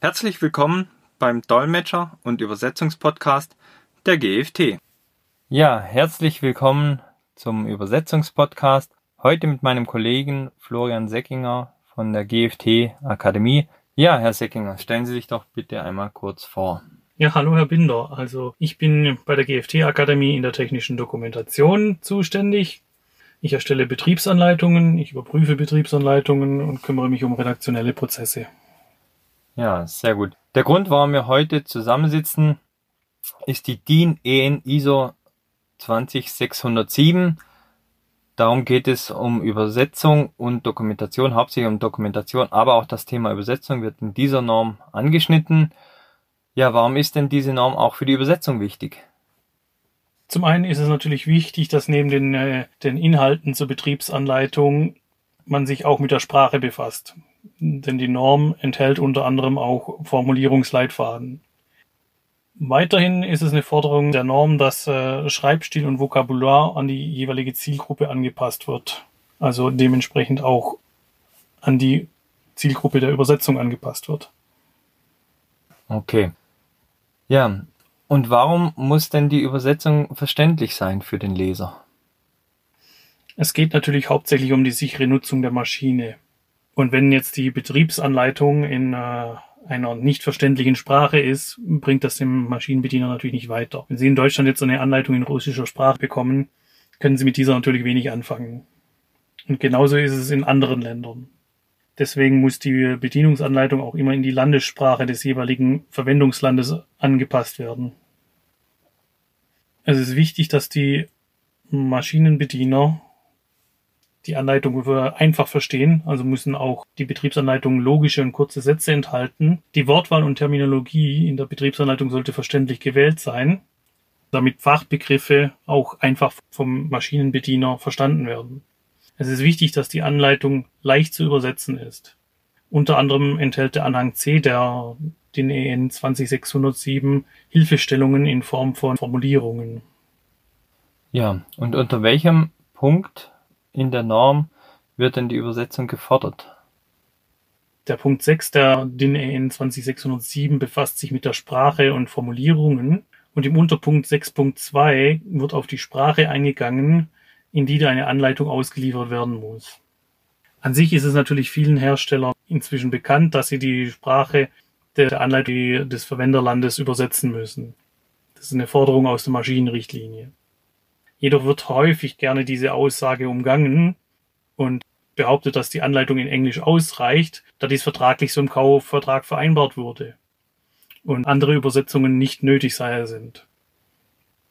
Herzlich willkommen beim Dolmetscher- und Übersetzungspodcast der GFT. Ja, herzlich willkommen zum Übersetzungspodcast. Heute mit meinem Kollegen Florian Seckinger von der GFT Akademie. Ja, Herr Seckinger, stellen Sie sich doch bitte einmal kurz vor. Ja, hallo Herr Binder. Also ich bin bei der GFT Akademie in der technischen Dokumentation zuständig. Ich erstelle Betriebsanleitungen, ich überprüfe Betriebsanleitungen und kümmere mich um redaktionelle Prozesse. Ja, sehr gut. Der Grund, warum wir heute zusammensitzen, ist die DIN EN ISO 20607. Darum geht es um Übersetzung und Dokumentation, hauptsächlich um Dokumentation, aber auch das Thema Übersetzung wird in dieser Norm angeschnitten. Ja, warum ist denn diese Norm auch für die Übersetzung wichtig? Zum einen ist es natürlich wichtig, dass neben den, äh, den Inhalten zur Betriebsanleitung man sich auch mit der Sprache befasst. Denn die Norm enthält unter anderem auch Formulierungsleitfaden. Weiterhin ist es eine Forderung der Norm, dass äh, Schreibstil und Vokabular an die jeweilige Zielgruppe angepasst wird. Also dementsprechend auch an die Zielgruppe der Übersetzung angepasst wird. Okay. Ja, und warum muss denn die Übersetzung verständlich sein für den Leser? Es geht natürlich hauptsächlich um die sichere Nutzung der Maschine. Und wenn jetzt die Betriebsanleitung in äh, einer nicht verständlichen Sprache ist, bringt das dem Maschinenbediener natürlich nicht weiter. Wenn Sie in Deutschland jetzt eine Anleitung in russischer Sprache bekommen, können Sie mit dieser natürlich wenig anfangen. Und genauso ist es in anderen Ländern. Deswegen muss die Bedienungsanleitung auch immer in die Landessprache des jeweiligen Verwendungslandes angepasst werden. Es ist wichtig, dass die Maschinenbediener die Anleitung einfach verstehen, also müssen auch die Betriebsanleitung logische und kurze Sätze enthalten. Die Wortwahl und Terminologie in der Betriebsanleitung sollte verständlich gewählt sein, damit Fachbegriffe auch einfach vom Maschinenbediener verstanden werden. Es ist wichtig, dass die Anleitung leicht zu übersetzen ist. Unter anderem enthält der Anhang C der den EN 20607 Hilfestellungen in Form von Formulierungen. Ja, und unter welchem Punkt in der Norm wird denn die Übersetzung gefordert? Der Punkt 6 der DIN EN 20607 befasst sich mit der Sprache und Formulierungen und im Unterpunkt 6.2 wird auf die Sprache eingegangen, in die eine Anleitung ausgeliefert werden muss. An sich ist es natürlich vielen Herstellern inzwischen bekannt, dass sie die Sprache der Anleitung des Verwenderlandes übersetzen müssen. Das ist eine Forderung aus der Maschinenrichtlinie. Jedoch wird häufig gerne diese Aussage umgangen und behauptet, dass die Anleitung in Englisch ausreicht, da dies vertraglich so im Kaufvertrag vereinbart wurde und andere Übersetzungen nicht nötig sei sind.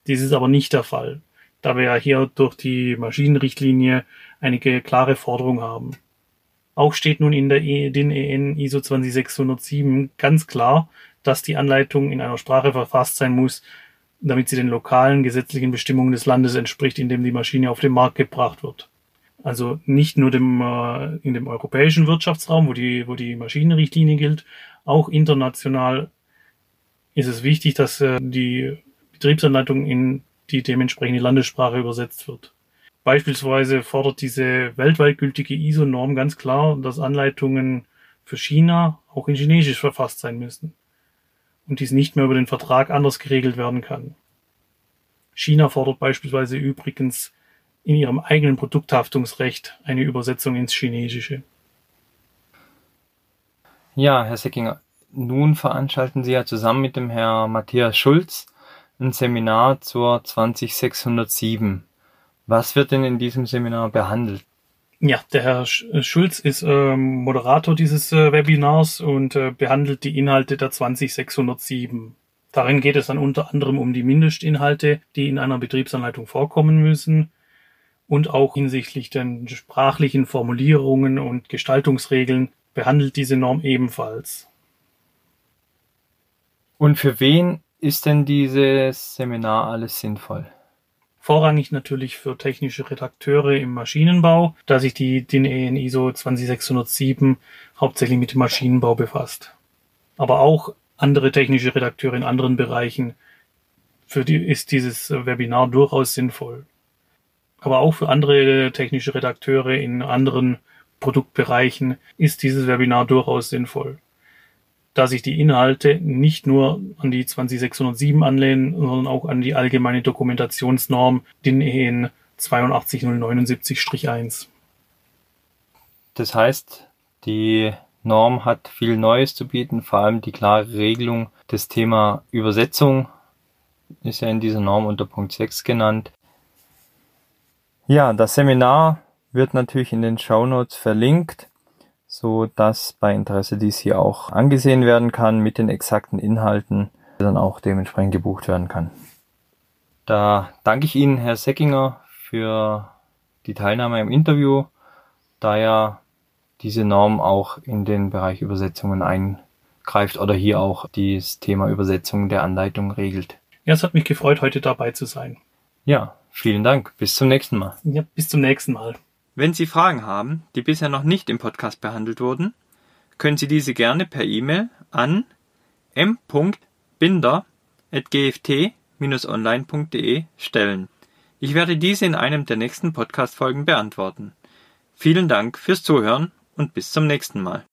Dies ist aber nicht der Fall, da wir ja hier durch die Maschinenrichtlinie einige klare Forderungen haben. Auch steht nun in der DIN EN ISO 20607 ganz klar, dass die Anleitung in einer Sprache verfasst sein muss, damit sie den lokalen gesetzlichen Bestimmungen des Landes entspricht, in dem die Maschine auf den Markt gebracht wird. Also nicht nur dem, äh, in dem europäischen Wirtschaftsraum, wo die, wo die Maschinenrichtlinie gilt, auch international ist es wichtig, dass äh, die Betriebsanleitung in die dementsprechende Landessprache übersetzt wird. Beispielsweise fordert diese weltweit gültige ISO-Norm ganz klar, dass Anleitungen für China auch in Chinesisch verfasst sein müssen und dies nicht mehr über den Vertrag anders geregelt werden kann. China fordert beispielsweise übrigens in ihrem eigenen Produkthaftungsrecht eine Übersetzung ins Chinesische. Ja, Herr Seckinger, nun veranstalten Sie ja zusammen mit dem Herrn Matthias Schulz ein Seminar zur 20607. Was wird denn in diesem Seminar behandelt? Ja, der Herr äh, Schulz ist ähm, Moderator dieses äh, Webinars und äh, behandelt die Inhalte der 20607. Darin geht es dann unter anderem um die Mindestinhalte, die in einer Betriebsanleitung vorkommen müssen und auch hinsichtlich den sprachlichen Formulierungen und Gestaltungsregeln behandelt diese Norm ebenfalls. Und für wen ist denn dieses Seminar alles sinnvoll? Vorrangig natürlich für technische Redakteure im Maschinenbau, da sich die DIN EN ISO 20607 hauptsächlich mit dem Maschinenbau befasst. Aber auch andere technische Redakteure in anderen Bereichen, für die ist dieses Webinar durchaus sinnvoll. Aber auch für andere technische Redakteure in anderen Produktbereichen ist dieses Webinar durchaus sinnvoll. Da sich die Inhalte nicht nur an die 20607 anlehnen, sondern auch an die allgemeine Dokumentationsnorm DIN EN 82079-1. Das heißt, die Norm hat viel Neues zu bieten, vor allem die klare Regelung des Thema Übersetzung ist ja in dieser Norm unter Punkt 6 genannt. Ja, das Seminar wird natürlich in den Show Notes verlinkt, so dass bei Interesse dies hier auch angesehen werden kann mit den exakten Inhalten, dann auch dementsprechend gebucht werden kann. Da danke ich Ihnen, Herr Seckinger, für die Teilnahme im Interview, da ja diese Norm auch in den Bereich Übersetzungen eingreift oder hier auch das Thema Übersetzung der Anleitung regelt. Ja, es hat mich gefreut, heute dabei zu sein. Ja, vielen Dank. Bis zum nächsten Mal. Ja, bis zum nächsten Mal. Wenn Sie Fragen haben, die bisher noch nicht im Podcast behandelt wurden, können Sie diese gerne per E-Mail an m.binder.gft-online.de stellen. Ich werde diese in einem der nächsten Podcast-Folgen beantworten. Vielen Dank fürs Zuhören und bis zum nächsten Mal.